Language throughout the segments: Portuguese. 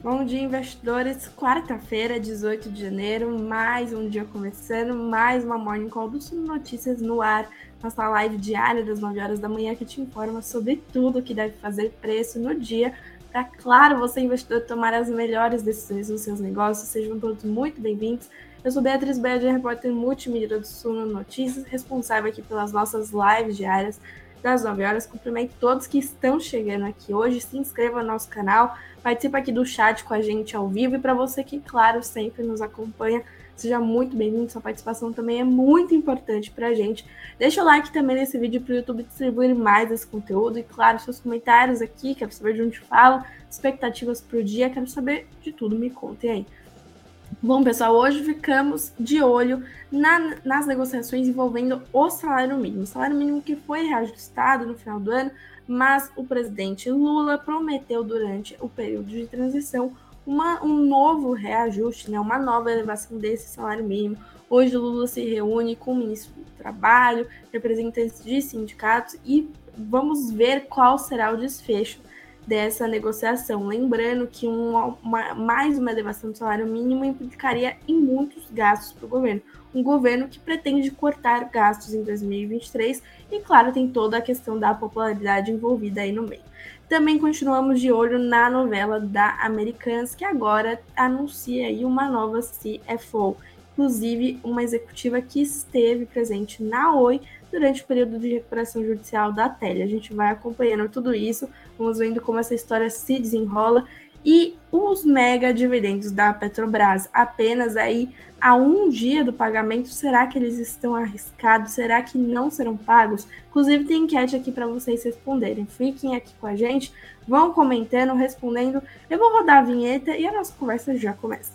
Bom dia, investidores. Quarta-feira, 18 de janeiro, mais um dia começando, mais uma Morning Call do Sul Notícias no ar, nossa live diária das 9 horas da manhã que te informa sobre tudo que deve fazer preço no dia para, claro, você, investidor, tomar as melhores decisões nos seus negócios. Sejam todos muito bem-vindos. Eu sou Beatriz Bede, repórter multimídia do Suno Notícias, responsável aqui pelas nossas lives diárias das 9 horas. Cumprimento todos que estão chegando aqui hoje. Se inscreva no nosso canal, participe aqui do chat com a gente ao vivo. E para você que, claro, sempre nos acompanha, seja muito bem-vindo. Sua participação também é muito importante para a gente. Deixa o like também nesse vídeo para o YouTube distribuir mais esse conteúdo. E, claro, seus comentários aqui, quero saber de onde fala, expectativas para o dia, quero saber de tudo. Me contem aí. Bom, pessoal, hoje ficamos de olho na, nas negociações envolvendo o salário mínimo. O salário mínimo que foi reajustado no final do ano, mas o presidente Lula prometeu durante o período de transição uma, um novo reajuste, né, uma nova elevação desse salário mínimo. Hoje, Lula se reúne com o ministro do Trabalho, representantes de sindicatos e vamos ver qual será o desfecho dessa negociação. Lembrando que uma, uma, mais uma elevação do salário mínimo implicaria em muitos gastos para o governo. Um governo que pretende cortar gastos em 2023 e, claro, tem toda a questão da popularidade envolvida aí no meio. Também continuamos de olho na novela da Americans, que agora anuncia aí uma nova CFO, inclusive uma executiva que esteve presente na Oi durante o período de recuperação judicial da Tele. A gente vai acompanhando tudo isso, vamos vendo como essa história se desenrola e os mega dividendos da Petrobras apenas aí a um dia do pagamento, será que eles estão arriscados? Será que não serão pagos? Inclusive tem enquete aqui para vocês responderem. Fiquem aqui com a gente, vão comentando, respondendo. Eu vou rodar a vinheta e a nossa conversa já começa.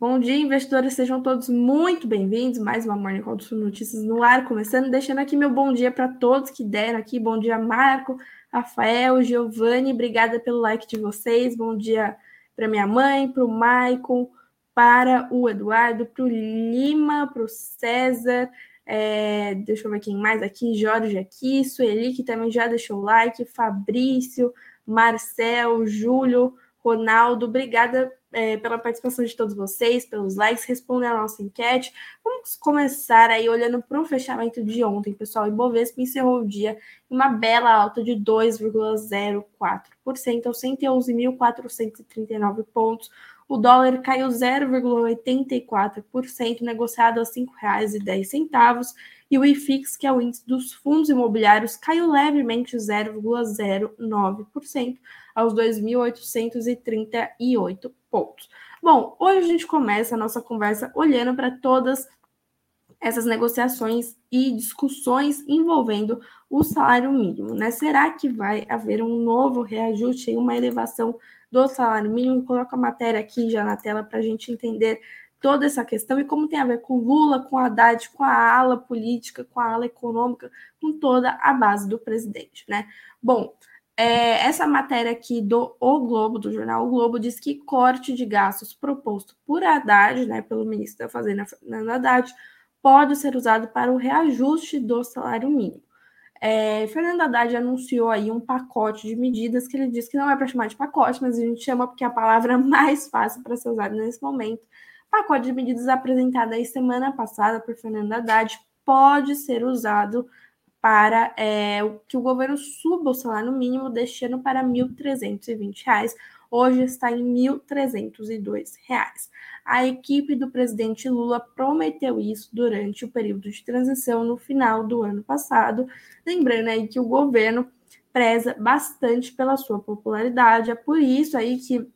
Bom dia, investidores, sejam todos muito bem-vindos. Mais uma Morning Call do Notícias no ar, começando, deixando aqui meu bom dia para todos que deram aqui. Bom dia, Marco, Rafael, Giovanni, obrigada pelo like de vocês. Bom dia para minha mãe, para o Maicon, para o Eduardo, para o Lima, para o César. É, deixa eu ver quem mais aqui, Jorge aqui, Sueli, que também já deixou o like, Fabrício, Marcel, Júlio, Ronaldo, obrigada é, pela participação de todos vocês, pelos likes, respondendo a nossa enquete. Vamos começar aí olhando para o fechamento de ontem, pessoal. O Ibovespa encerrou o dia em uma bela alta de 2,04% aos 111.439 pontos. O dólar caiu 0,84%, negociado a R$ 5,10. E o IFIX, que é o índice dos fundos imobiliários, caiu levemente 0,09% aos 2.838 pontos. Bom, hoje a gente começa a nossa conversa olhando para todas essas negociações e discussões envolvendo o salário mínimo, né? Será que vai haver um novo reajuste e uma elevação do salário mínimo? Coloca a matéria aqui já na tela para a gente entender toda essa questão e como tem a ver com Lula, com Haddad, com a ala política, com a ala econômica, com toda a base do presidente, né? Bom, é, essa matéria aqui do O Globo, do jornal O Globo, diz que corte de gastos proposto por Haddad, né, pelo ministro da Fazenda, Fernando Haddad, pode ser usado para o reajuste do salário mínimo. É, Fernando Haddad anunciou aí um pacote de medidas que ele diz que não é para chamar de pacote, mas a gente chama porque é a palavra mais fácil para ser usada nesse momento. Pacote de medidas apresentado aí semana passada por Fernando Haddad pode ser usado para é, que o governo suba o salário mínimo deste ano para R$ 1.320. Hoje está em R$ 1.302. A equipe do presidente Lula prometeu isso durante o período de transição no final do ano passado. Lembrando aí que o governo preza bastante pela sua popularidade, é por isso aí que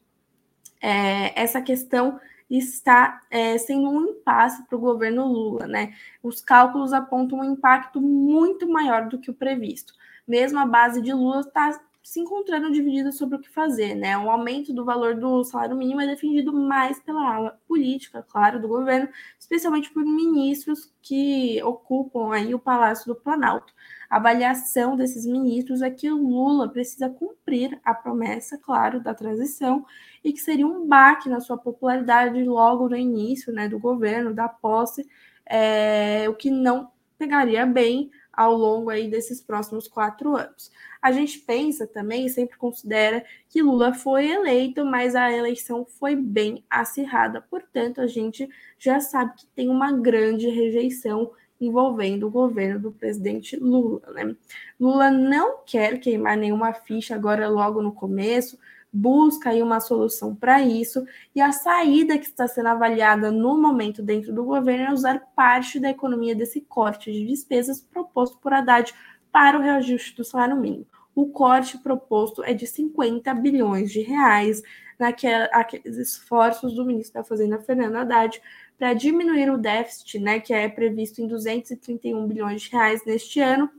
é, essa questão está é, sendo um impasse para o governo Lula, né? Os cálculos apontam um impacto muito maior do que o previsto. Mesmo a base de Lula está se encontrando dividida sobre o que fazer, né? O aumento do valor do salário mínimo é defendido mais pela ala política, claro, do governo, especialmente por ministros que ocupam aí o Palácio do Planalto. A avaliação desses ministros é que o Lula precisa cumprir a promessa, claro, da transição e que seria um baque na sua popularidade logo no início, né, do governo, da posse, é, o que não pegaria bem ao longo aí desses próximos quatro anos. A gente pensa também, sempre considera que Lula foi eleito, mas a eleição foi bem acirrada. Portanto, a gente já sabe que tem uma grande rejeição envolvendo o governo do presidente Lula. Né? Lula não quer queimar nenhuma ficha agora logo no começo, busca aí uma solução para isso, e a saída que está sendo avaliada no momento dentro do governo é usar parte da economia desse corte de despesas proposto por Haddad para o reajuste do salário mínimo. O corte proposto é de 50 bilhões de reais naqueles esforços do ministro da Fazenda, Fernando Haddad, para diminuir o déficit, né, que é previsto em 231 bilhões de reais neste ano,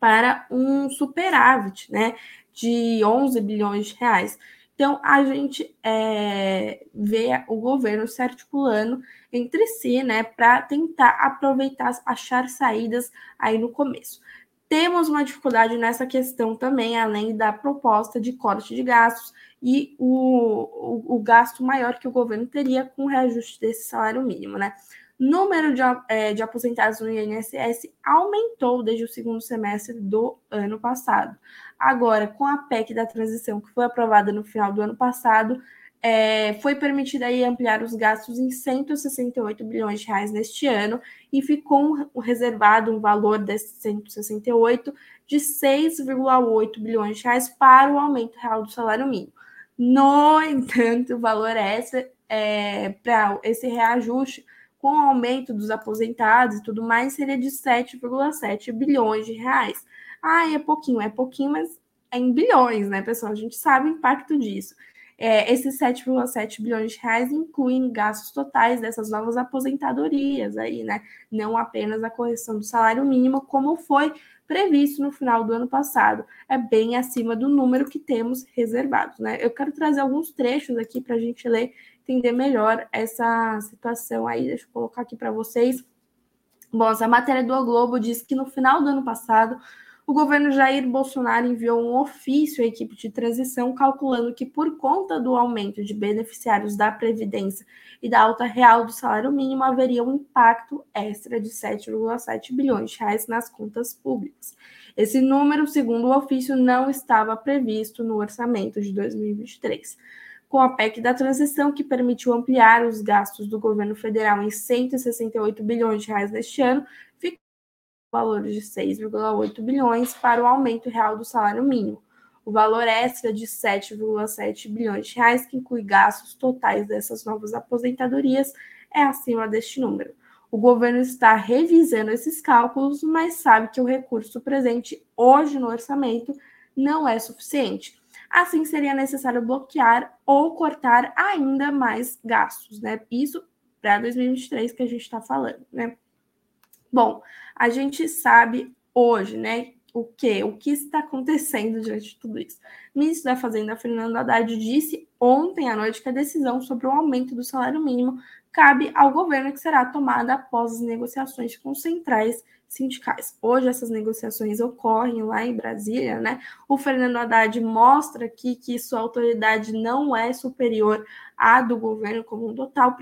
para um superávit, né, de 11 bilhões de reais. Então, a gente é, vê o governo se articulando entre si, né, para tentar aproveitar, achar saídas aí no começo. Temos uma dificuldade nessa questão também, além da proposta de corte de gastos e o, o, o gasto maior que o governo teria com o reajuste desse salário mínimo, né? Número de, é, de aposentados no INSS aumentou desde o segundo semestre do ano passado. Agora, com a PEC da transição, que foi aprovada no final do ano passado, é, foi permitido aí ampliar os gastos em 168 bilhões de reais neste ano e ficou reservado um valor desses 168 de 6,8 bilhões de reais para o aumento real do salário mínimo. No entanto, o valor essa é, para esse reajuste, com o aumento dos aposentados e tudo mais, seria de 7,7 bilhões de reais. Ah, é pouquinho, é pouquinho, mas é em bilhões, né, pessoal? A gente sabe o impacto disso. É, esses 7,7 bilhões de reais incluem gastos totais dessas novas aposentadorias aí, né? Não apenas a correção do salário mínimo, como foi previsto no final do ano passado. É bem acima do número que temos reservados, né? Eu quero trazer alguns trechos aqui para a gente ler, entender melhor essa situação aí. Deixa eu colocar aqui para vocês. Bom, essa matéria do o Globo diz que no final do ano passado o governo Jair Bolsonaro enviou um ofício à equipe de transição calculando que, por conta do aumento de beneficiários da Previdência e da alta real do salário mínimo, haveria um impacto extra de 7,7 bilhões de reais nas contas públicas. Esse número, segundo o ofício, não estava previsto no orçamento de 2023 com a PEC da transição, que permitiu ampliar os gastos do governo federal em 168 bilhões de reais neste ano, valor de 6,8 bilhões para o aumento real do salário mínimo. O valor extra de 7,7 bilhões de reais, que inclui gastos totais dessas novas aposentadorias, é acima deste número. O governo está revisando esses cálculos, mas sabe que o recurso presente hoje no orçamento não é suficiente. Assim, seria necessário bloquear ou cortar ainda mais gastos, né? Isso para 2023 que a gente está falando, né? Bom, a gente sabe hoje, né, o que? O que está acontecendo diante de tudo isso? O ministro da Fazenda, Fernando Haddad, disse ontem à noite que a decisão sobre o aumento do salário mínimo cabe ao governo que será tomada após as negociações com centrais sindicais. Hoje essas negociações ocorrem lá em Brasília, né? O Fernando Haddad mostra aqui que sua autoridade não é superior à do governo como um total,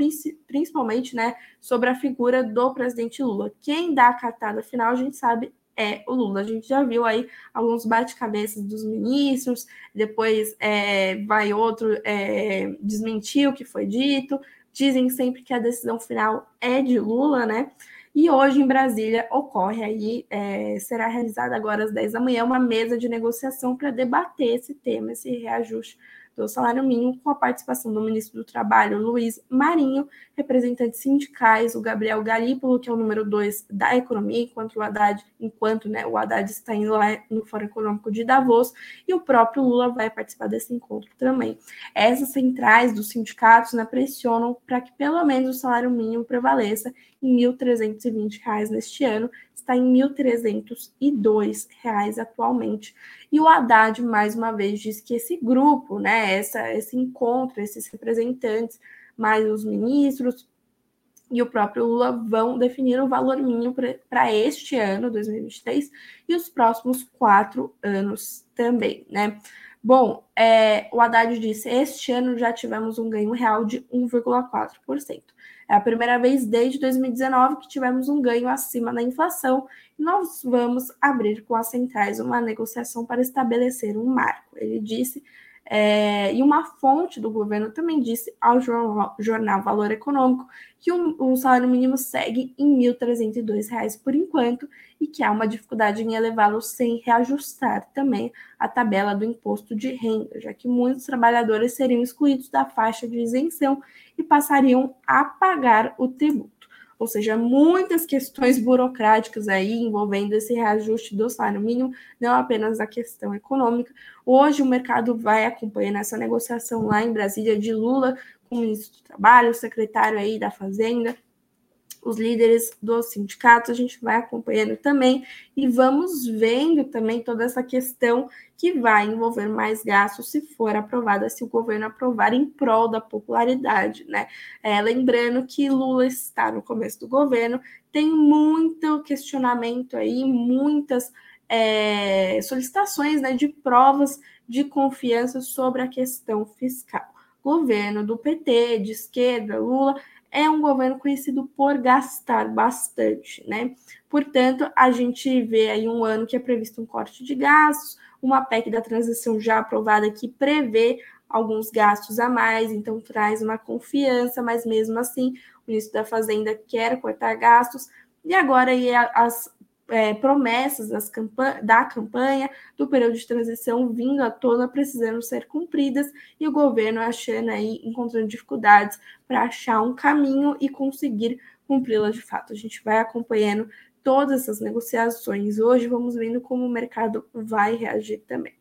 principalmente, né, sobre a figura do presidente Lula. Quem dá a cartada final, a gente sabe, é o Lula. A gente já viu aí alguns bate-cabeças dos ministros, depois é, vai outro é, desmentir o que foi dito. Dizem sempre que a decisão final é de Lula, né? E hoje em Brasília ocorre aí, é, será realizada agora às 10 da manhã, uma mesa de negociação para debater esse tema, esse reajuste do salário mínimo, com a participação do ministro do Trabalho, Luiz Marinho, representantes sindicais, o Gabriel Galípolo, que é o número dois da economia, enquanto o Haddad, enquanto né, o Haddad está indo lá no Fórum Econômico de Davos, e o próprio Lula vai participar desse encontro também. Essas centrais dos sindicatos né, pressionam para que pelo menos o salário mínimo prevaleça em R$ 1.320 neste ano, está em R$ 1.302 atualmente. E o Haddad, mais uma vez, diz que esse grupo, né, essa, esse encontro, esses representantes, mais os ministros e o próprio Lula vão definir o valor mínimo para este ano, 2023, e os próximos quatro anos também, né? Bom, é, o Haddad disse: este ano já tivemos um ganho real de 1,4%. É a primeira vez desde 2019 que tivemos um ganho acima da inflação e nós vamos abrir com as centrais uma negociação para estabelecer um marco. Ele disse é, e uma fonte do governo também disse ao jornal, Valor Econômico que o, o salário mínimo segue em R$ 1.302 por enquanto e que há uma dificuldade em elevá-lo sem reajustar também a tabela do imposto de renda, já que muitos trabalhadores seriam excluídos da faixa de isenção e passariam a pagar o tributo ou seja, muitas questões burocráticas aí envolvendo esse reajuste do salário mínimo, não apenas a questão econômica. Hoje o mercado vai acompanhando essa negociação lá em Brasília de Lula com o ministro do Trabalho, o secretário aí da Fazenda, os líderes dos sindicatos, a gente vai acompanhando também e vamos vendo também toda essa questão que vai envolver mais gastos se for aprovada, se o governo aprovar em prol da popularidade, né? É, lembrando que Lula está no começo do governo, tem muito questionamento aí, muitas é, solicitações né, de provas de confiança sobre a questão fiscal. Governo do PT, de esquerda, Lula, é um governo conhecido por gastar bastante, né? Portanto, a gente vê aí um ano que é previsto um corte de gastos, uma PEC da transição já aprovada que prevê alguns gastos a mais, então traz uma confiança, mas mesmo assim, o ministro da Fazenda quer cortar gastos, e agora aí as é, promessas campanha, da campanha, do período de transição vindo à tona, precisando ser cumpridas, e o governo achando aí, encontrando dificuldades para achar um caminho e conseguir cumpri-las de fato. A gente vai acompanhando todas essas negociações hoje, vamos vendo como o mercado vai reagir também.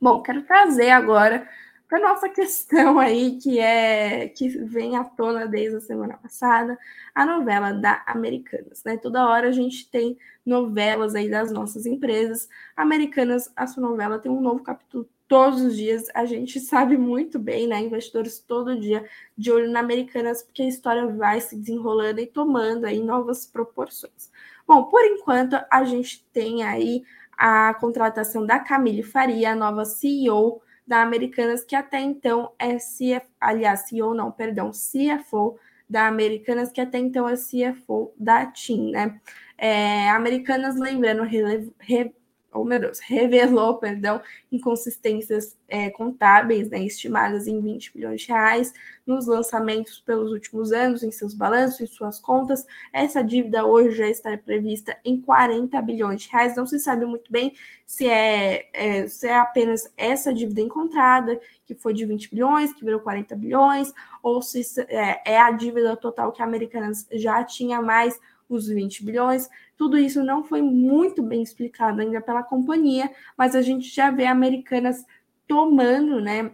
Bom, quero trazer agora para nossa questão aí, que é que vem à tona desde a semana passada, a novela da Americanas, né? Toda hora a gente tem novelas aí das nossas empresas. Americanas, a sua novela tem um novo capítulo todos os dias. A gente sabe muito bem, né? Investidores todo dia de olho na Americanas, porque a história vai se desenrolando e tomando aí novas proporções. Bom, por enquanto a gente tem aí a contratação da Camille Faria, a nova CEO da Americanas, que até então é CFO, aliás, CEO não, perdão, CFO da Americanas, que até então é CFO da TIM, né? É, Americanas, lembrando, rele, re, oh revelou, perdão, inconsistências é, contábeis, né, estimadas em 20 bilhões de reais nos lançamentos pelos últimos anos, em seus balanços, em suas contas. Essa dívida hoje já está prevista em 40 bilhões de reais. Não se sabe muito bem se é, é, se é apenas essa dívida encontrada, que foi de 20 bilhões, que virou 40 bilhões, ou se é, é a dívida total que a Americanas já tinha mais os 20 bilhões. Tudo isso não foi muito bem explicado ainda pela companhia, mas a gente já vê americanas tomando, né,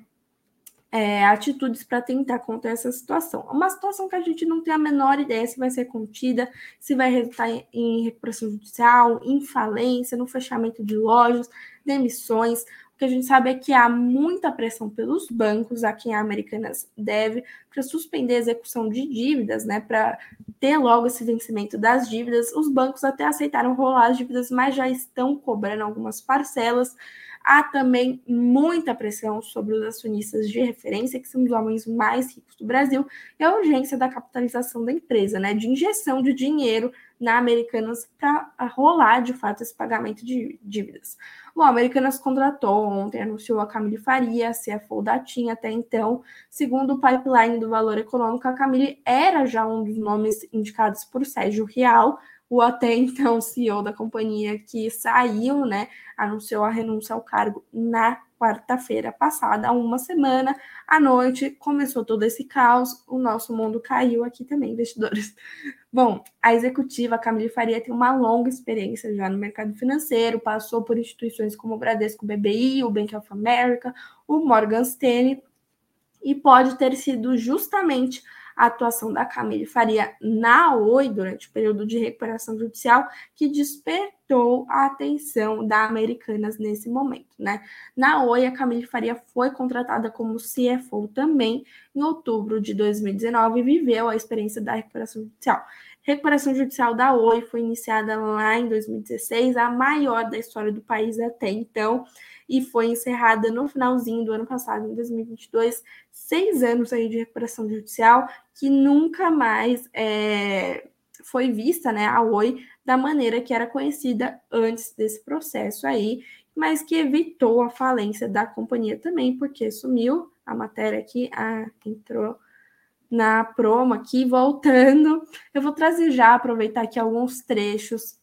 é, atitudes para tentar conter essa situação. É uma situação que a gente não tem a menor ideia se vai ser contida, se vai resultar em recuperação judicial, em falência, no fechamento de lojas, demissões. O que a gente sabe é que há muita pressão pelos bancos a quem a Americanas deve para suspender a execução de dívidas, né? Para ter logo esse vencimento das dívidas. Os bancos até aceitaram rolar as dívidas, mas já estão cobrando algumas parcelas. Há também muita pressão sobre os acionistas de referência, que são os homens mais ricos do Brasil, e a urgência da capitalização da empresa, né? De injeção de dinheiro na Americanas para rolar de fato esse pagamento de dívidas. O Americanas contratou ontem, anunciou a Camille Faria, CFO da TIM até então. Segundo o pipeline do Valor Econômico, a Camille era já um dos nomes indicados por Sérgio Real, o até então CEO da companhia que saiu, né, anunciou a renúncia ao cargo na quarta-feira passada, há uma semana, à noite, começou todo esse caos, o nosso mundo caiu aqui também, investidores. Bom, a executiva Camille Faria tem uma longa experiência já no mercado financeiro, passou por instituições como o Bradesco BBI, o Bank of America, o Morgan Stanley, e pode ter sido justamente a atuação da Camille Faria na Oi durante o período de recuperação judicial que despertou a atenção da Americanas nesse momento, né? Na Oi, a Camille Faria foi contratada como CFO também em outubro de 2019 e viveu a experiência da recuperação judicial. recuperação judicial da Oi foi iniciada lá em 2016, a maior da história do país até então, e foi encerrada no finalzinho do ano passado, em 2022, seis anos aí de recuperação judicial, que nunca mais é, foi vista, né, a Oi, da maneira que era conhecida antes desse processo aí, mas que evitou a falência da companhia também, porque sumiu a matéria aqui, ah, entrou na promo aqui, voltando. Eu vou trazer já, aproveitar aqui alguns trechos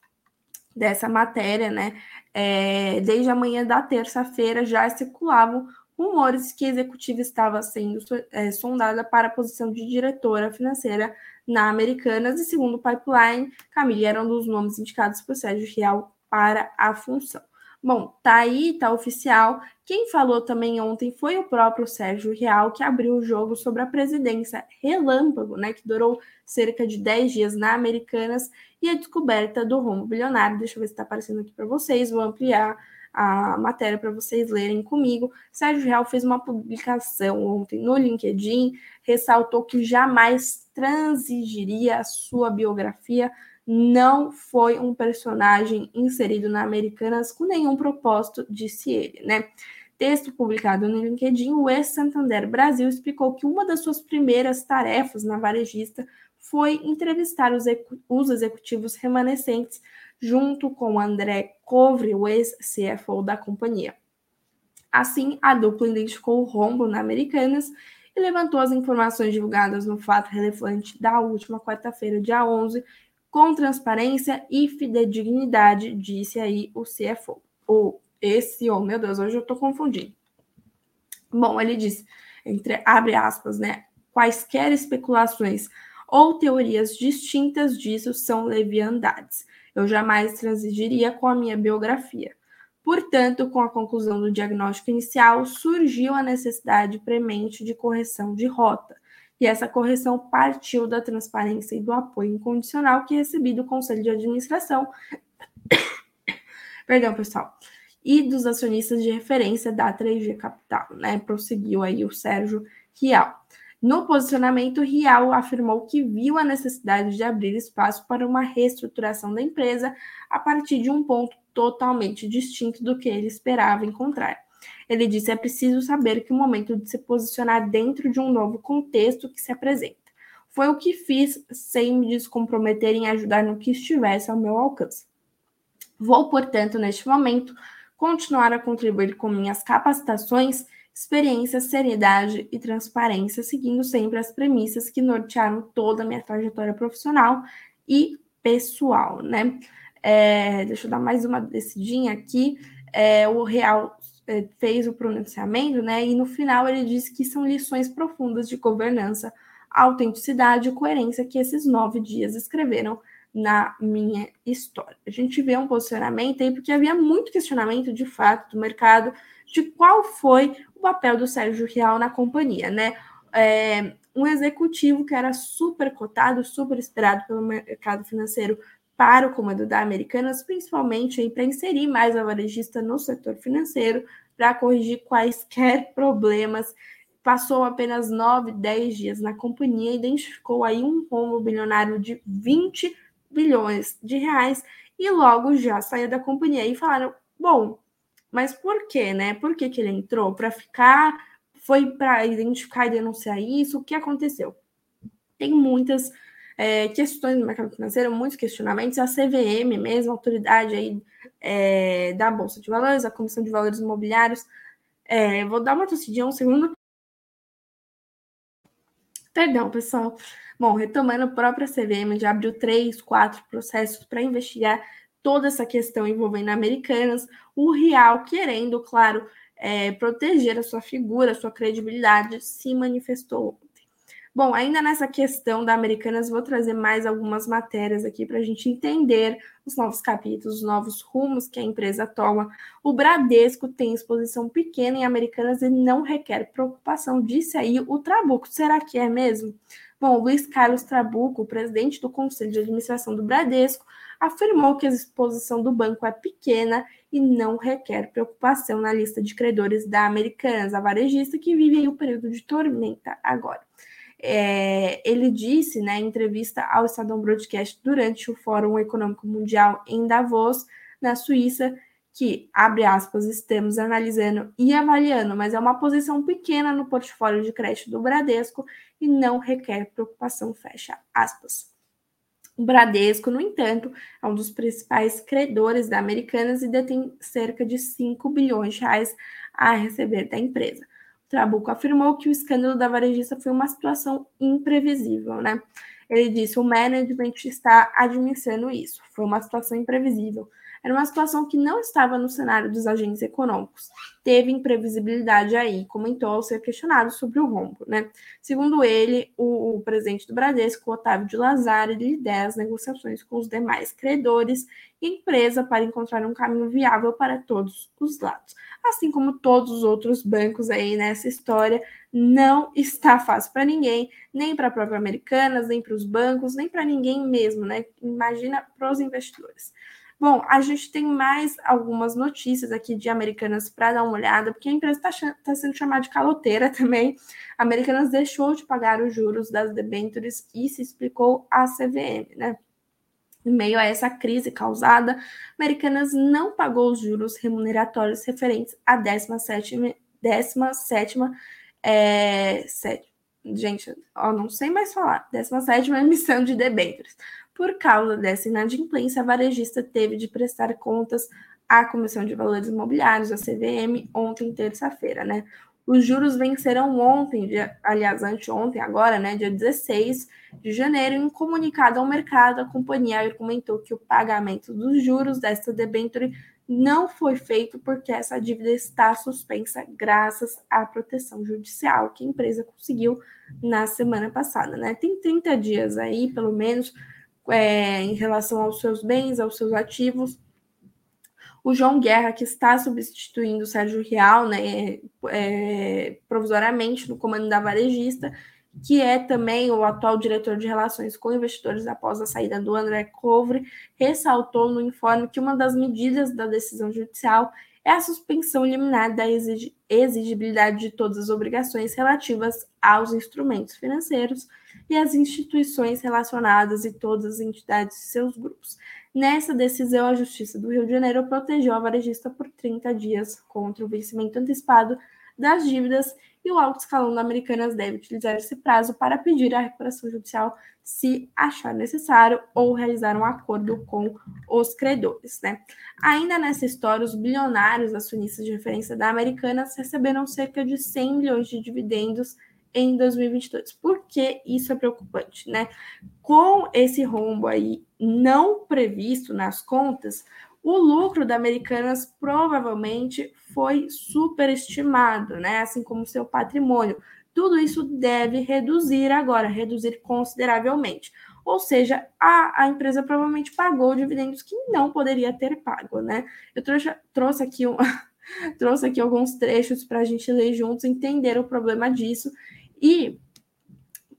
dessa matéria, né? É, desde a manhã da terça-feira já circulavam rumores que a executiva estava sendo é, sondada para a posição de diretora financeira na Americanas, e segundo o Pipeline, Camille era um dos nomes indicados por Sérgio Real para a função. Bom, tá aí, tá oficial. Quem falou também ontem foi o próprio Sérgio Real, que abriu o jogo sobre a presidência relâmpago, né, que durou cerca de 10 dias na Americanas, e a descoberta do rombo bilionário. Deixa eu ver se está aparecendo aqui para vocês, vou ampliar a matéria para vocês lerem comigo. Sérgio Real fez uma publicação ontem no LinkedIn, ressaltou que jamais transigiria a sua biografia não foi um personagem inserido na Americanas com nenhum propósito, disse ele, né? Texto publicado no LinkedIn, o ex-Santander Brasil explicou que uma das suas primeiras tarefas na varejista foi entrevistar os, os executivos remanescentes junto com André Covre, o ex-CFO da companhia. Assim, a dupla identificou o rombo na Americanas e levantou as informações divulgadas no fato relevante da última quarta-feira, dia 11, com transparência e fidedignidade, disse aí o CFO. O esse, oh meu Deus, hoje eu estou confundindo. Bom, ele disse, entre abre aspas, né? Quaisquer especulações ou teorias distintas disso são leviandades. Eu jamais transigiria com a minha biografia. Portanto, com a conclusão do diagnóstico inicial, surgiu a necessidade premente de correção de rota, e essa correção partiu da transparência e do apoio incondicional que recebi do Conselho de Administração. Perdão, pessoal. E dos acionistas de referência da 3G Capital, né? Prosseguiu aí o Sérgio Rial. No posicionamento, Rial afirmou que viu a necessidade de abrir espaço para uma reestruturação da empresa a partir de um ponto totalmente distinto do que ele esperava encontrar. Ele disse: é preciso saber que o momento de se posicionar dentro de um novo contexto que se apresenta. Foi o que fiz sem me descomprometer em ajudar no que estivesse ao meu alcance. Vou, portanto, neste momento, continuar a contribuir com minhas capacitações, experiência, seriedade e transparência, seguindo sempre as premissas que nortearam toda a minha trajetória profissional e pessoal, né? É, deixa eu dar mais uma decidinha aqui. É, o Real fez o pronunciamento, né? E no final ele disse que são lições profundas de governança, autenticidade e coerência que esses nove dias escreveram na minha história. A gente vê um posicionamento aí, porque havia muito questionamento de fato do mercado de qual foi o papel do Sérgio Real na companhia, né? É, um executivo que era super cotado, super esperado pelo mercado financeiro para o comando da Americanas, principalmente para inserir mais a varejista no setor financeiro, para corrigir quaisquer problemas. Passou apenas 9, 10 dias na companhia e identificou aí um rombo bilionário de 20 bilhões de reais e logo já saiu da companhia e falaram: bom, mas por quê, né? Por que, que ele entrou? Para ficar? Foi para identificar e denunciar isso? O que aconteceu? Tem muitas é, questões do mercado financeiro, muitos questionamentos. A CVM mesmo, a autoridade aí é, da Bolsa de Valores, a Comissão de Valores Imobiliários. É, vou dar uma tossidinha um segundo. Perdão, pessoal. Bom, retomando, a própria CVM já abriu três, quatro processos para investigar toda essa questão envolvendo americanas. O Real, querendo, claro, é, proteger a sua figura, a sua credibilidade, se manifestou Bom, ainda nessa questão da Americanas, vou trazer mais algumas matérias aqui para a gente entender os novos capítulos, os novos rumos que a empresa toma. O Bradesco tem exposição pequena em Americanas e não requer preocupação, disse aí o Trabuco. Será que é mesmo? Bom, Luiz Carlos Trabuco, presidente do Conselho de Administração do Bradesco, afirmou que a exposição do banco é pequena e não requer preocupação na lista de credores da Americanas, a varejista que vive o período de tormenta agora. É, ele disse, né, em entrevista ao Estadão Broadcast durante o Fórum Econômico Mundial em Davos, na Suíça, que, abre aspas, estamos analisando e avaliando, mas é uma posição pequena no portfólio de crédito do Bradesco e não requer preocupação, fecha aspas. O Bradesco, no entanto, é um dos principais credores da Americanas e detém cerca de 5 bilhões de reais a receber da empresa. Trabuco afirmou que o escândalo da varejista foi uma situação imprevisível, né? Ele disse: o management está administrando isso. Foi uma situação imprevisível. Era uma situação que não estava no cenário dos agentes econômicos. Teve imprevisibilidade aí, comentou ao ser questionado sobre o rombo. Né? Segundo ele, o, o presidente do Bradesco, Otávio de Lazare, lidera as negociações com os demais credores e empresa para encontrar um caminho viável para todos os lados. Assim como todos os outros bancos aí nessa história, não está fácil para ninguém, nem para a própria Americanas, nem para os bancos, nem para ninguém mesmo, né? Imagina para os investidores. Bom, a gente tem mais algumas notícias aqui de Americanas para dar uma olhada, porque a empresa está tá sendo chamada de caloteira também. A Americanas deixou de pagar os juros das debêntures e se explicou à CVM, né? Em meio a essa crise causada, Americanas não pagou os juros remuneratórios referentes à 17 17 é, gente, ó, não sei mais falar, 17 emissão de debêntures. Por causa dessa inadimplência, a varejista teve de prestar contas à Comissão de Valores Imobiliários, a CVM, ontem, terça-feira, né? Os juros venceram ontem, dia, aliás, anteontem, agora, né, dia 16 de janeiro, em comunicado ao mercado, a companhia argumentou que o pagamento dos juros desta debenture não foi feito porque essa dívida está suspensa graças à proteção judicial que a empresa conseguiu na semana passada, né? Tem 30 dias aí, pelo menos, é, em relação aos seus bens, aos seus ativos. O João Guerra, que está substituindo o Sérgio Real, né, é, provisoriamente no comando da varejista, que é também o atual diretor de relações com investidores após a saída do André Couvre, ressaltou no informe que uma das medidas da decisão judicial é a suspensão liminar da exigibilidade de todas as obrigações relativas aos instrumentos financeiros e as instituições relacionadas e todas as entidades de seus grupos. Nessa decisão, a Justiça do Rio de Janeiro protegeu a varejista por 30 dias contra o vencimento antecipado das dívidas e o alto escalão da Americanas deve utilizar esse prazo para pedir a recuperação judicial se achar necessário ou realizar um acordo com os credores. Né? Ainda nessa história, os bilionários acionistas de referência da Americanas receberam cerca de 100 milhões de dividendos em 2022. Por que isso é preocupante, né? Com esse rombo aí não previsto nas contas, o lucro da Americanas provavelmente foi superestimado, né? Assim como seu patrimônio. Tudo isso deve reduzir agora, reduzir consideravelmente. Ou seja, a, a empresa provavelmente pagou dividendos que não poderia ter pago, né? Eu trouxe, trouxe aqui um, trouxe aqui alguns trechos para a gente ler juntos, entender o problema disso e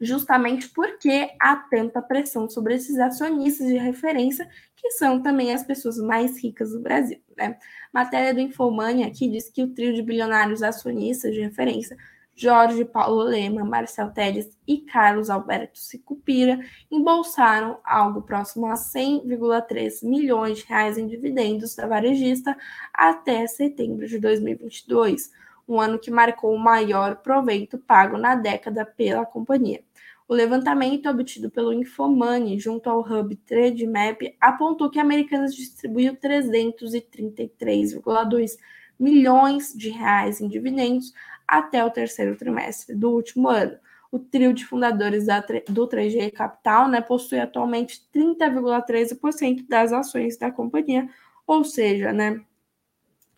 justamente porque há tanta pressão sobre esses acionistas de referência, que são também as pessoas mais ricas do Brasil. Né? Matéria do Infomania aqui diz que o trio de bilionários acionistas de referência, Jorge Paulo Lema, Marcel Teles e Carlos Alberto Sicupira, embolsaram algo próximo a 100,3 milhões de reais em dividendos da varejista até setembro de 2022 um ano que marcou o maior proveito pago na década pela companhia. O levantamento obtido pelo Infomani junto ao Hub Trademap apontou que a Americanas distribuiu 333,2 milhões de reais em dividendos até o terceiro trimestre do último ano. O trio de fundadores da, do 3G Capital né, possui atualmente 30,13% das ações da companhia, ou seja, né,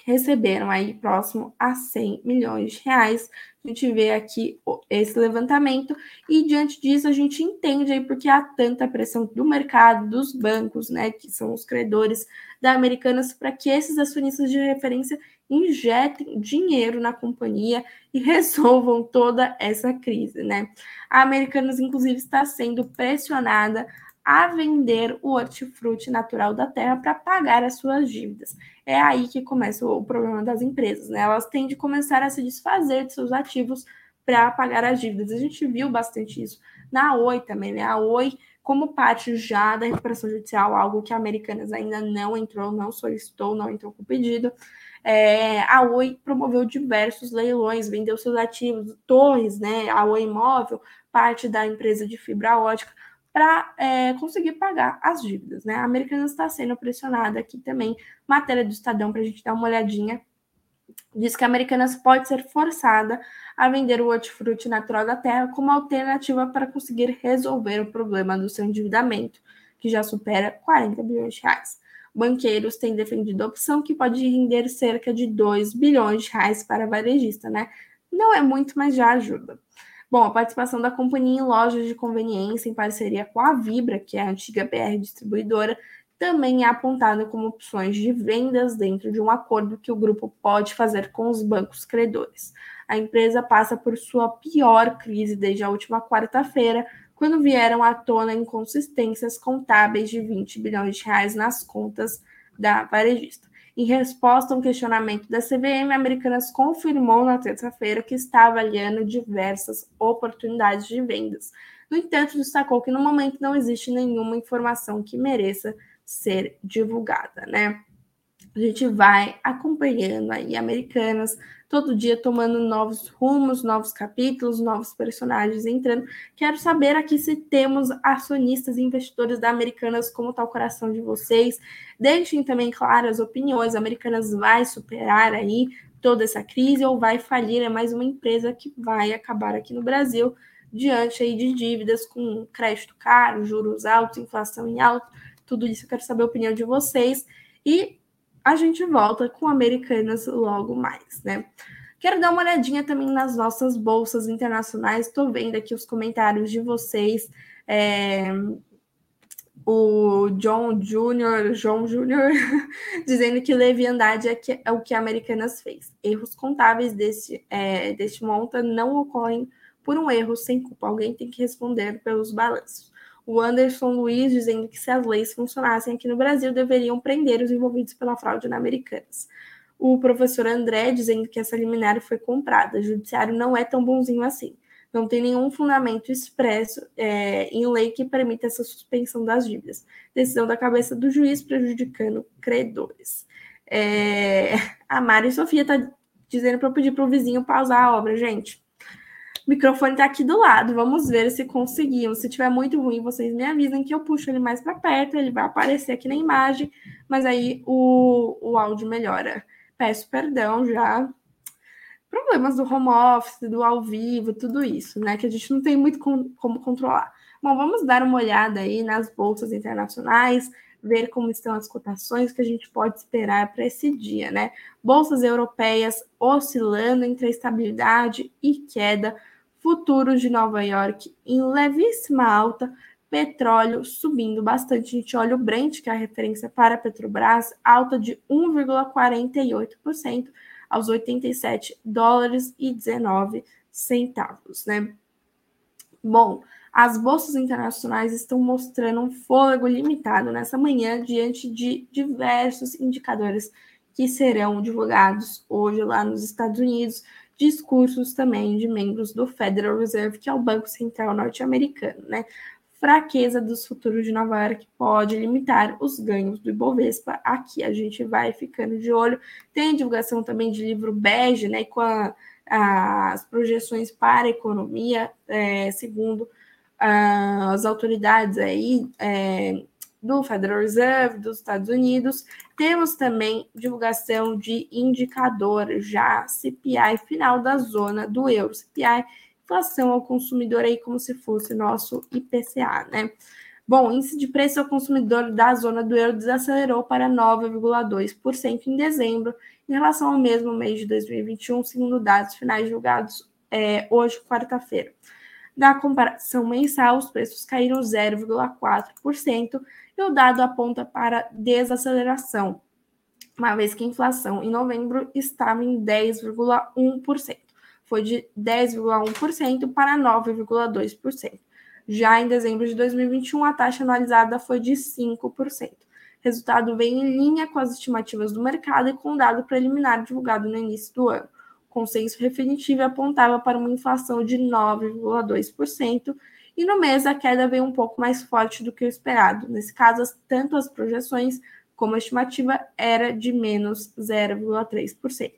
receberam aí próximo a 100 milhões de reais. A gente vê aqui esse levantamento e diante disso a gente entende aí porque há tanta pressão do mercado, dos bancos, né, que são os credores da Americanas, para que esses acionistas de referência injetem dinheiro na companhia e resolvam toda essa crise, né? A Americanas, inclusive, está sendo pressionada a vender o hortifruti natural da terra para pagar as suas dívidas. É aí que começa o problema das empresas, né? Elas têm de começar a se desfazer de seus ativos para pagar as dívidas. A gente viu bastante isso na Oi também, né? A Oi, como parte já da recuperação judicial, algo que a Americanas ainda não entrou, não solicitou, não entrou com pedido. É, a Oi promoveu diversos leilões, vendeu seus ativos, torres, né? A Oi Imóvel, parte da empresa de fibra ótica, para é, conseguir pagar as dívidas, né? A Americanas está sendo pressionada aqui também, matéria do Estadão, para a gente dar uma olhadinha diz que a Americanas pode ser forçada a vender o hortifruti natural da terra como alternativa para conseguir resolver o problema do seu endividamento, que já supera 40 bilhões de reais. Banqueiros têm defendido a opção que pode render cerca de 2 bilhões de reais para varejista, né? Não é muito, mas já ajuda. Bom, a participação da companhia em lojas de conveniência em parceria com a Vibra, que é a antiga BR distribuidora, também é apontada como opções de vendas dentro de um acordo que o grupo pode fazer com os bancos credores. A empresa passa por sua pior crise desde a última quarta-feira, quando vieram à tona inconsistências contábeis de 20 bilhões de reais nas contas da varejista. Em resposta a um questionamento da CVM, Americanas confirmou na terça-feira que está avaliando diversas oportunidades de vendas. No entanto, destacou que no momento não existe nenhuma informação que mereça ser divulgada, né? A gente vai acompanhando aí Americanas, todo dia tomando novos rumos, novos capítulos, novos personagens entrando. Quero saber aqui se temos acionistas e investidores da Americanas, como está o coração de vocês. Deixem também claras as opiniões. A Americanas vai superar aí toda essa crise ou vai falir? É mais uma empresa que vai acabar aqui no Brasil diante aí de dívidas com crédito caro, juros altos, inflação em alto tudo isso eu quero saber a opinião de vocês. E a gente volta com Americanas logo mais, né? Quero dar uma olhadinha também nas nossas bolsas internacionais. Estou vendo aqui os comentários de vocês. É, o John Jr., John Jr., dizendo que leviandade é, que, é o que a Americanas fez. Erros contábeis deste, é, deste monta não ocorrem por um erro sem culpa. Alguém tem que responder pelos balanços o Anderson Luiz dizendo que se as leis funcionassem aqui no Brasil, deveriam prender os envolvidos pela fraude na Americanas. O professor André dizendo que essa liminar foi comprada. O judiciário não é tão bonzinho assim. Não tem nenhum fundamento expresso é, em lei que permita essa suspensão das dívidas. Decisão da cabeça do juiz prejudicando credores. É, a Mari Sofia está dizendo para eu pedir para o vizinho pausar a obra, gente. O microfone está aqui do lado. Vamos ver se conseguimos. Se tiver muito ruim, vocês me avisem que eu puxo ele mais para perto. Ele vai aparecer aqui na imagem, mas aí o, o áudio melhora. Peço perdão já. Problemas do home office, do ao vivo, tudo isso, né? Que a gente não tem muito com, como controlar. Bom, vamos dar uma olhada aí nas bolsas internacionais, ver como estão as cotações que a gente pode esperar para esse dia, né? Bolsas europeias oscilando entre estabilidade e queda futuros de Nova York em levíssima alta, petróleo subindo bastante. A gente olha o Brent, que é a referência para a Petrobras, alta de 1,48% aos 87 dólares e 19 centavos, né? Bom, as bolsas internacionais estão mostrando um fôlego limitado nessa manhã diante de diversos indicadores que serão divulgados hoje lá nos Estados Unidos, discursos também de membros do Federal Reserve, que é o Banco Central norte-americano, né? Fraqueza dos futuros de Nova York pode limitar os ganhos do Ibovespa. Aqui a gente vai ficando de olho. Tem divulgação também de livro bege, né? Com a, a, as projeções para a economia, é, segundo a, as autoridades aí. É, do Federal Reserve dos Estados Unidos. Temos também divulgação de indicador já CPI final da zona do euro. CPI, inflação ao consumidor aí como se fosse nosso IPCA, né? Bom, índice de preço ao consumidor da zona do euro desacelerou para 9,2% em dezembro, em relação ao mesmo mês de 2021, segundo dados finais divulgados é, hoje, quarta-feira. Na comparação mensal, os preços caíram 0,4% e o dado aponta para desaceleração, uma vez que a inflação em novembro estava em 10,1%. Foi de 10,1% para 9,2%. Já em dezembro de 2021, a taxa anualizada foi de 5%. Resultado vem em linha com as estimativas do mercado e com o dado preliminar divulgado no início do ano. consenso definitivo apontava para uma inflação de 9,2%, e no mês a queda veio um pouco mais forte do que o esperado. Nesse caso, tanto as projeções como a estimativa era de menos 0,3%.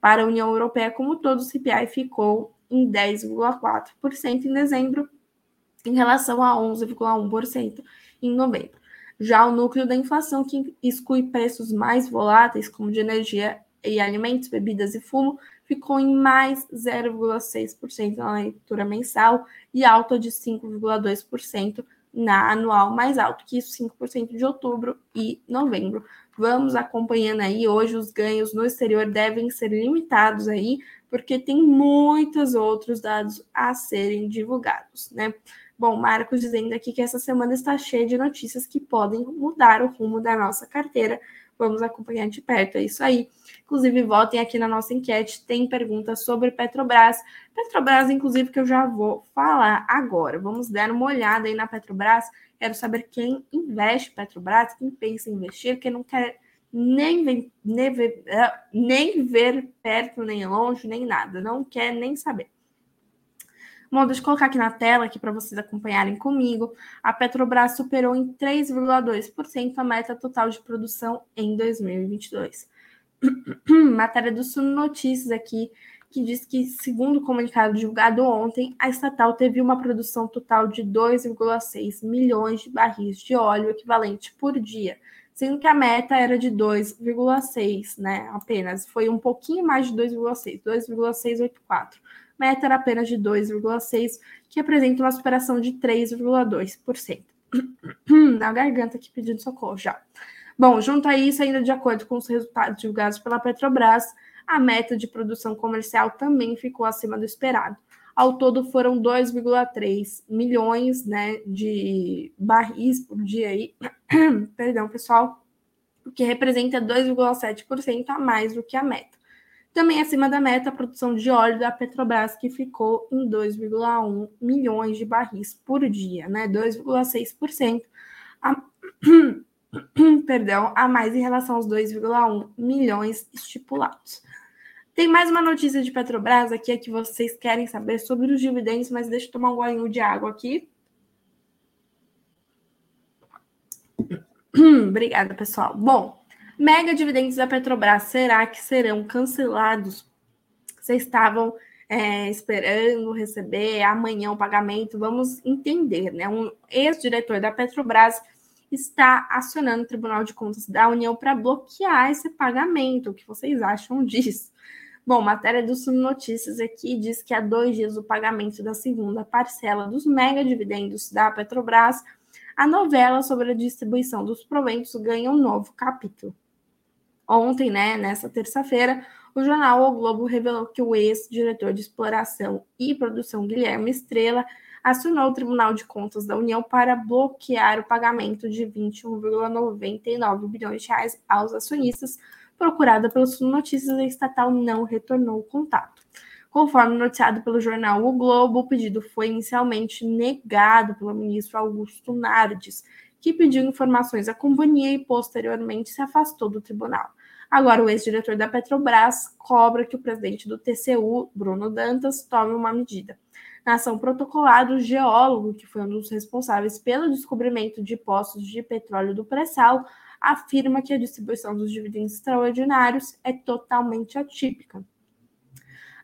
Para a União Europeia como todo, o CPI ficou em 10,4% em dezembro, em relação a 11,1% em novembro. Já o núcleo da inflação, que exclui preços mais voláteis, como de energia e alimentos, bebidas e fumo, ficou em mais 0,6% na leitura mensal e alta de 5,2% na anual, mais alto que isso, 5% de outubro e novembro. Vamos acompanhando aí. Hoje os ganhos no exterior devem ser limitados aí, porque tem muitos outros dados a serem divulgados, né? Bom, Marcos dizendo aqui que essa semana está cheia de notícias que podem mudar o rumo da nossa carteira. Vamos acompanhar de perto, é isso aí. Inclusive, votem aqui na nossa enquete, tem perguntas sobre Petrobras. Petrobras, inclusive, que eu já vou falar agora. Vamos dar uma olhada aí na Petrobras. Quero saber quem investe Petrobras, quem pensa em investir, quem não quer nem nem ver, nem ver perto, nem longe, nem nada. Não quer nem saber. Bom, deixa eu colocar aqui na tela aqui para vocês acompanharem comigo. A Petrobras superou em 3,2% a meta total de produção em 2022. Matéria do Suno Notícias aqui, que diz que, segundo o comunicado divulgado ontem, a estatal teve uma produção total de 2,6 milhões de barris de óleo equivalente por dia, sendo que a meta era de 2,6, né? Apenas. Foi um pouquinho mais de 2,6, 2,684 meta apenas de 2,6%, que representa uma superação de 3,2%. Na garganta aqui pedindo socorro já. Bom, junto a isso, ainda de acordo com os resultados divulgados pela Petrobras, a meta de produção comercial também ficou acima do esperado. Ao todo foram 2,3 milhões né, de barris por dia aí. Perdão, pessoal, o que representa 2,7% a mais do que a meta. Também acima da meta, a produção de óleo da Petrobras, que ficou em 2,1 milhões de barris por dia, né? 2,6% a... perdão, a mais em relação aos 2,1 milhões estipulados. Tem mais uma notícia de Petrobras aqui é que vocês querem saber sobre os dividendos, mas deixa eu tomar um golinho de água aqui. Obrigada, pessoal. Bom, Mega dividendos da Petrobras, será que serão cancelados? Vocês estavam é, esperando receber amanhã o pagamento? Vamos entender, né? Um ex-diretor da Petrobras está acionando o Tribunal de Contas da União para bloquear esse pagamento. O que vocês acham disso? Bom, matéria do Sul Notícias aqui diz que há dois dias do pagamento da segunda parcela dos mega dividendos da Petrobras, a novela sobre a distribuição dos proventos ganha um novo capítulo. Ontem, né, nessa terça-feira, o jornal O Globo revelou que o ex-diretor de exploração e produção Guilherme Estrela acionou o Tribunal de Contas da União para bloquear o pagamento de 21,99 bilhões de reais aos acionistas, procurada pelo Sul Notícias, a estatal não retornou o contato. Conforme noticiado pelo jornal O Globo, o pedido foi inicialmente negado pelo ministro Augusto Nardes, que pediu informações à companhia e posteriormente se afastou do tribunal. Agora, o ex-diretor da Petrobras cobra que o presidente do TCU, Bruno Dantas, tome uma medida. Na ação protocolada, o geólogo, que foi um dos responsáveis pelo descobrimento de poços de petróleo do pré-sal, afirma que a distribuição dos dividendos extraordinários é totalmente atípica.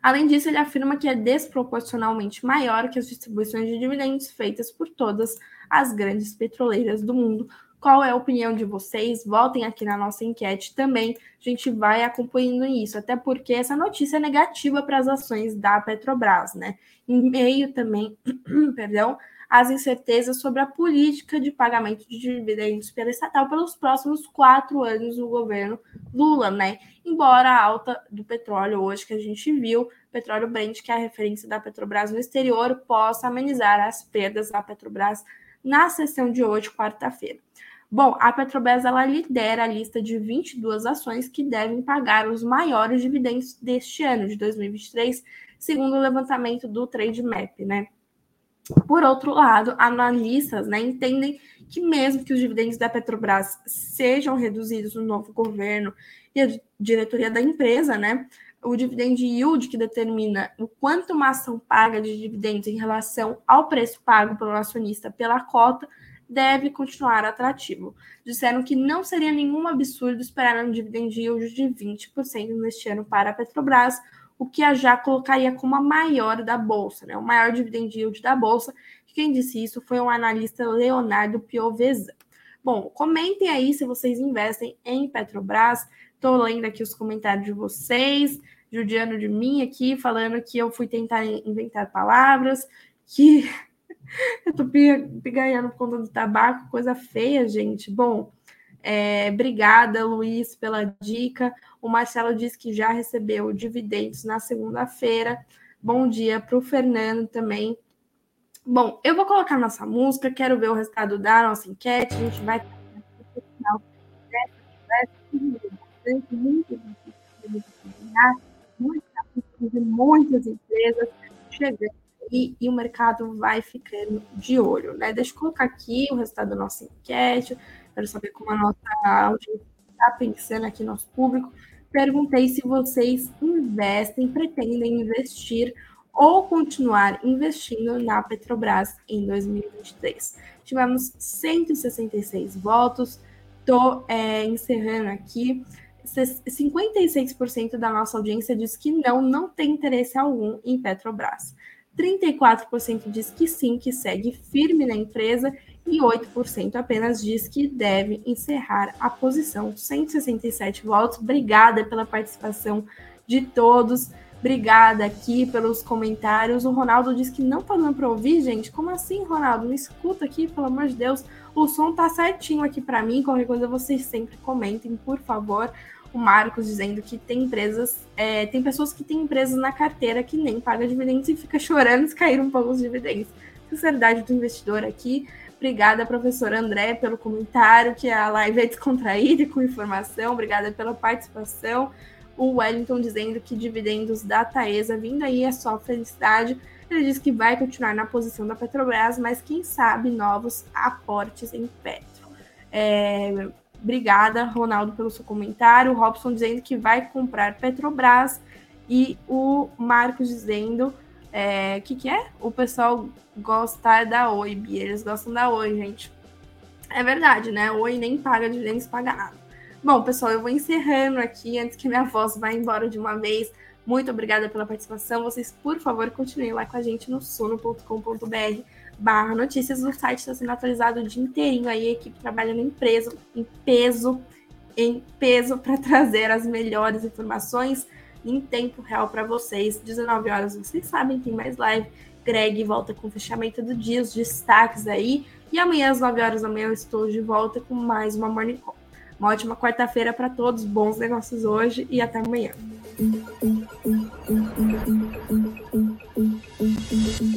Além disso, ele afirma que é desproporcionalmente maior que as distribuições de dividendos feitas por todas as grandes petroleiras do mundo, qual é a opinião de vocês? Voltem aqui na nossa enquete também. A gente vai acompanhando isso, até porque essa notícia é negativa para as ações da Petrobras, né? Em meio também, perdão, às incertezas sobre a política de pagamento de dividendos pela estatal pelos próximos quatro anos do governo Lula, né? Embora a alta do petróleo hoje que a gente viu, petróleo Brent, que é a referência da Petrobras no exterior, possa amenizar as perdas da Petrobras na sessão de hoje, quarta-feira. Bom, a Petrobras ela lidera a lista de 22 ações que devem pagar os maiores dividendos deste ano, de 2023, segundo o levantamento do Trade Map, né? Por outro lado, analistas né, entendem que mesmo que os dividendos da Petrobras sejam reduzidos no novo governo e a diretoria da empresa, né, o dividend yield que determina o quanto uma ação paga de dividendos em relação ao preço pago pelo acionista pela cota, deve continuar atrativo. Disseram que não seria nenhum absurdo esperar um dividend yield de 20% neste ano para a Petrobras, o que a já colocaria como a maior da bolsa, né? O maior dividend yield da bolsa. Quem disse isso foi o analista Leonardo Piovesa. Bom, comentem aí se vocês investem em Petrobras. Estou lendo aqui os comentários de vocês, judiando de mim aqui, falando que eu fui tentar inventar palavras, que eu tô piganhando por conta do tabaco, coisa feia, gente. Bom, é, obrigada, Luiz, pela dica. O Marcelo disse que já recebeu dividendos na segunda-feira. Bom dia para o Fernando também. Bom, eu vou colocar nossa música, quero ver o resultado da nossa enquete. A gente vai muitas empresas chegando e, e, o mercado vai ficando de olho, né? Deixa eu colocar aqui o resultado da nossa enquete, quero saber como a nossa audiência está pensando aqui, nosso público. Perguntei se vocês investem, pretendem investir ou continuar investindo na Petrobras em 2023. Tivemos 166 votos, estou é, encerrando aqui. 56% da nossa audiência diz que não, não tem interesse algum em Petrobras. 34% diz que sim, que segue firme na empresa e 8% apenas diz que deve encerrar a posição. 167 votos. Obrigada pela participação de todos. Obrigada aqui pelos comentários. O Ronaldo diz que não tá dando para ouvir, gente. Como assim, Ronaldo? Me escuta aqui, pelo amor de Deus. O som tá certinho aqui para mim. Qualquer coisa vocês sempre comentem, por favor o Marcos dizendo que tem empresas, é, tem pessoas que têm empresas na carteira que nem paga dividendos e fica chorando se cair um pouco os dividendos. Sinceridade do investidor aqui. Obrigada, professor André, pelo comentário, que a live é descontraída com informação. Obrigada pela participação. O Wellington dizendo que dividendos da Taesa vindo aí é só felicidade. Ele diz que vai continuar na posição da Petrobras, mas quem sabe novos aportes em Petro. É, Obrigada, Ronaldo, pelo seu comentário. O Robson dizendo que vai comprar Petrobras. E o Marcos dizendo é, que que é? O pessoal gosta da Oi, Bia. Eles gostam da Oi, gente. É verdade, né? Oi nem paga dividendos, paga nada. Bom, pessoal, eu vou encerrando aqui antes que minha voz vá embora de uma vez. Muito obrigada pela participação. Vocês, por favor, continuem lá com a gente no sono.com.br barra notícias. O site está sendo atualizado o dia inteirinho aí, a equipe trabalhando em empresa em peso, em peso para trazer as melhores informações em tempo real para vocês. 19 horas, vocês sabem, tem mais live. Greg volta com o fechamento do dia, os destaques aí. E amanhã, às 9 horas da manhã, eu estou de volta com mais uma Morning Call. Uma ótima quarta-feira para todos, bons negócios hoje e até amanhã.